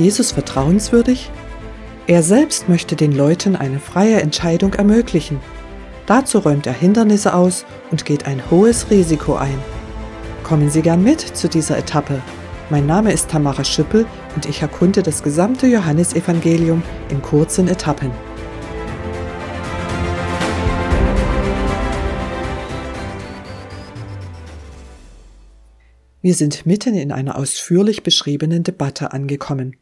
Jesus vertrauenswürdig? Er selbst möchte den Leuten eine freie Entscheidung ermöglichen. Dazu räumt er Hindernisse aus und geht ein hohes Risiko ein. Kommen Sie gern mit zu dieser Etappe. Mein Name ist Tamara Schüppel und ich erkunde das gesamte Johannesevangelium in kurzen Etappen. Wir sind mitten in einer ausführlich beschriebenen Debatte angekommen.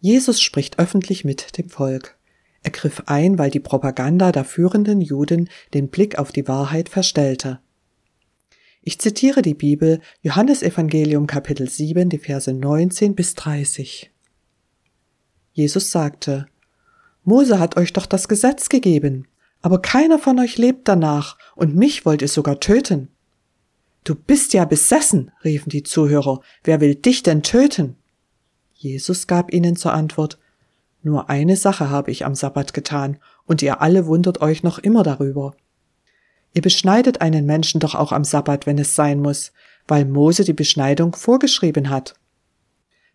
Jesus spricht öffentlich mit dem Volk. Er griff ein, weil die Propaganda der führenden Juden den Blick auf die Wahrheit verstellte. Ich zitiere die Bibel, Johannes Evangelium Kapitel 7, die Verse 19 bis 30. Jesus sagte, Mose hat euch doch das Gesetz gegeben, aber keiner von euch lebt danach, und mich wollt ihr sogar töten. Du bist ja besessen, riefen die Zuhörer, wer will dich denn töten? Jesus gab ihnen zur Antwort, nur eine Sache habe ich am Sabbat getan, und ihr alle wundert euch noch immer darüber. Ihr beschneidet einen Menschen doch auch am Sabbat, wenn es sein muss, weil Mose die Beschneidung vorgeschrieben hat.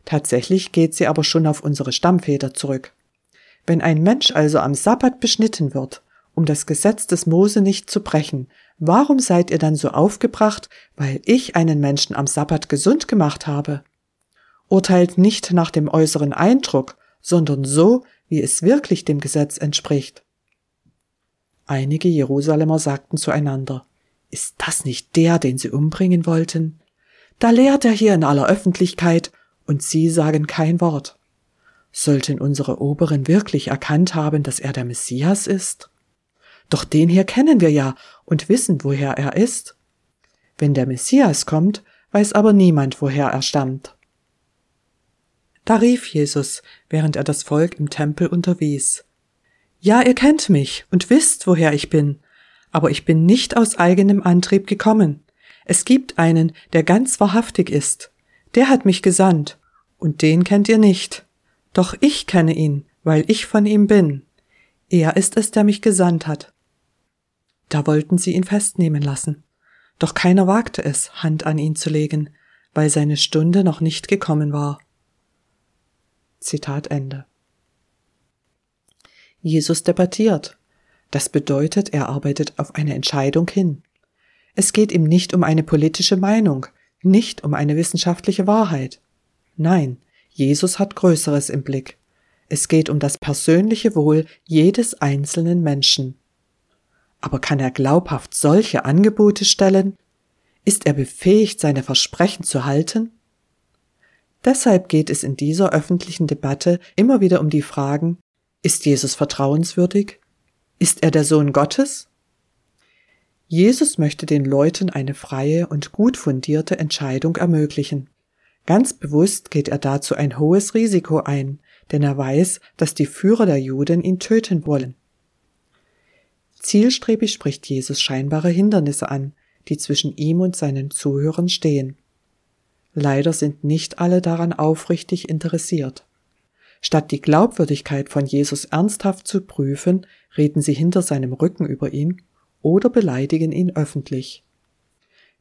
Tatsächlich geht sie aber schon auf unsere Stammväter zurück. Wenn ein Mensch also am Sabbat beschnitten wird, um das Gesetz des Mose nicht zu brechen, warum seid ihr dann so aufgebracht, weil ich einen Menschen am Sabbat gesund gemacht habe? Urteilt nicht nach dem äußeren Eindruck, sondern so, wie es wirklich dem Gesetz entspricht. Einige Jerusalemer sagten zueinander, ist das nicht der, den sie umbringen wollten? Da lehrt er hier in aller Öffentlichkeit, und sie sagen kein Wort. Sollten unsere Oberen wirklich erkannt haben, dass er der Messias ist? Doch den hier kennen wir ja und wissen, woher er ist. Wenn der Messias kommt, weiß aber niemand, woher er stammt. Da rief Jesus, während er das Volk im Tempel unterwies. Ja, ihr kennt mich und wisst, woher ich bin, aber ich bin nicht aus eigenem Antrieb gekommen. Es gibt einen, der ganz wahrhaftig ist. Der hat mich gesandt, und den kennt ihr nicht. Doch ich kenne ihn, weil ich von ihm bin. Er ist es, der mich gesandt hat. Da wollten sie ihn festnehmen lassen. Doch keiner wagte es, Hand an ihn zu legen, weil seine Stunde noch nicht gekommen war. Zitat Ende. Jesus debattiert. Das bedeutet, er arbeitet auf eine Entscheidung hin. Es geht ihm nicht um eine politische Meinung, nicht um eine wissenschaftliche Wahrheit. Nein, Jesus hat Größeres im Blick. Es geht um das persönliche Wohl jedes einzelnen Menschen. Aber kann er glaubhaft solche Angebote stellen? Ist er befähigt, seine Versprechen zu halten? Deshalb geht es in dieser öffentlichen Debatte immer wieder um die Fragen, ist Jesus vertrauenswürdig? Ist er der Sohn Gottes? Jesus möchte den Leuten eine freie und gut fundierte Entscheidung ermöglichen. Ganz bewusst geht er dazu ein hohes Risiko ein, denn er weiß, dass die Führer der Juden ihn töten wollen. Zielstrebig spricht Jesus scheinbare Hindernisse an, die zwischen ihm und seinen Zuhörern stehen. Leider sind nicht alle daran aufrichtig interessiert. Statt die Glaubwürdigkeit von Jesus ernsthaft zu prüfen, reden sie hinter seinem Rücken über ihn oder beleidigen ihn öffentlich.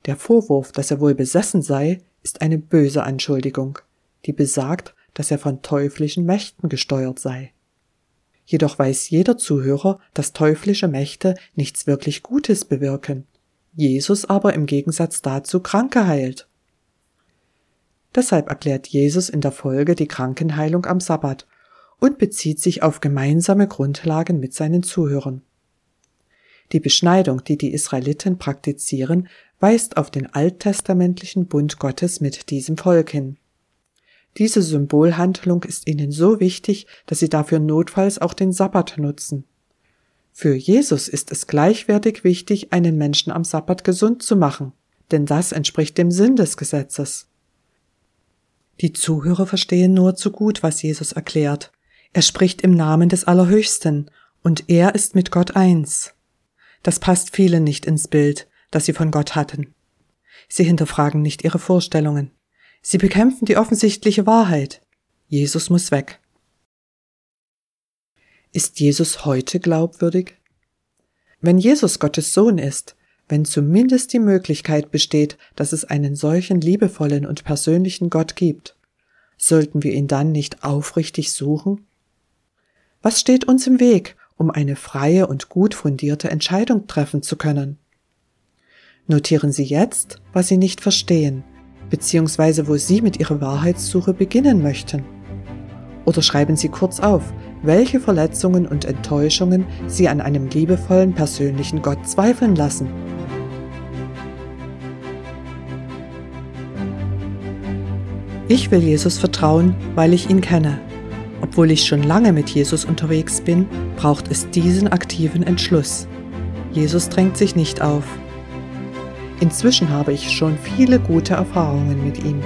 Der Vorwurf, dass er wohl besessen sei, ist eine böse Anschuldigung, die besagt, dass er von teuflischen Mächten gesteuert sei. Jedoch weiß jeder Zuhörer, dass teuflische Mächte nichts wirklich Gutes bewirken, Jesus aber im Gegensatz dazu Kranke heilt. Deshalb erklärt Jesus in der Folge die Krankenheilung am Sabbat und bezieht sich auf gemeinsame Grundlagen mit seinen Zuhörern. Die Beschneidung, die die Israeliten praktizieren, weist auf den alttestamentlichen Bund Gottes mit diesem Volk hin. Diese Symbolhandlung ist ihnen so wichtig, dass sie dafür notfalls auch den Sabbat nutzen. Für Jesus ist es gleichwertig wichtig, einen Menschen am Sabbat gesund zu machen, denn das entspricht dem Sinn des Gesetzes. Die Zuhörer verstehen nur zu gut, was Jesus erklärt. Er spricht im Namen des Allerhöchsten, und er ist mit Gott eins. Das passt vielen nicht ins Bild, das sie von Gott hatten. Sie hinterfragen nicht ihre Vorstellungen. Sie bekämpfen die offensichtliche Wahrheit. Jesus muss weg. Ist Jesus heute glaubwürdig? Wenn Jesus Gottes Sohn ist, wenn zumindest die Möglichkeit besteht, dass es einen solchen liebevollen und persönlichen Gott gibt, sollten wir ihn dann nicht aufrichtig suchen? Was steht uns im Weg, um eine freie und gut fundierte Entscheidung treffen zu können? Notieren Sie jetzt, was Sie nicht verstehen, beziehungsweise wo Sie mit Ihrer Wahrheitssuche beginnen möchten. Oder schreiben Sie kurz auf, welche Verletzungen und Enttäuschungen Sie an einem liebevollen persönlichen Gott zweifeln lassen. Ich will Jesus vertrauen, weil ich ihn kenne. Obwohl ich schon lange mit Jesus unterwegs bin, braucht es diesen aktiven Entschluss. Jesus drängt sich nicht auf. Inzwischen habe ich schon viele gute Erfahrungen mit ihm,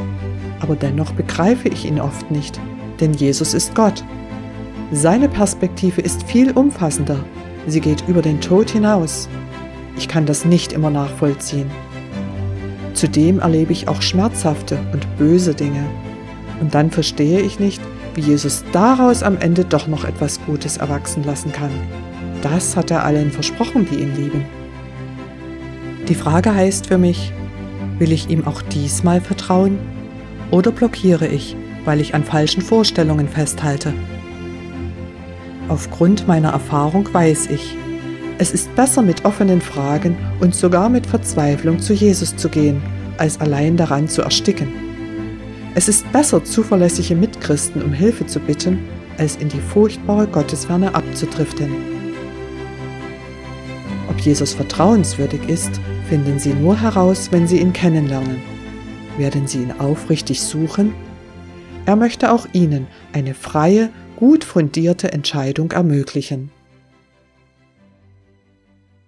aber dennoch begreife ich ihn oft nicht, denn Jesus ist Gott. Seine Perspektive ist viel umfassender, sie geht über den Tod hinaus. Ich kann das nicht immer nachvollziehen. Zudem erlebe ich auch schmerzhafte und böse Dinge. Und dann verstehe ich nicht, wie Jesus daraus am Ende doch noch etwas Gutes erwachsen lassen kann. Das hat er allen versprochen, die ihn lieben. Die Frage heißt für mich, will ich ihm auch diesmal vertrauen? Oder blockiere ich, weil ich an falschen Vorstellungen festhalte? Aufgrund meiner Erfahrung weiß ich, es ist besser mit offenen Fragen und sogar mit Verzweiflung zu Jesus zu gehen, als allein daran zu ersticken. Es ist besser, zuverlässige Mitchristen um Hilfe zu bitten, als in die furchtbare Gottesferne abzudriften. Ob Jesus vertrauenswürdig ist, finden Sie nur heraus, wenn Sie ihn kennenlernen. Werden Sie ihn aufrichtig suchen? Er möchte auch Ihnen eine freie, gut fundierte Entscheidung ermöglichen.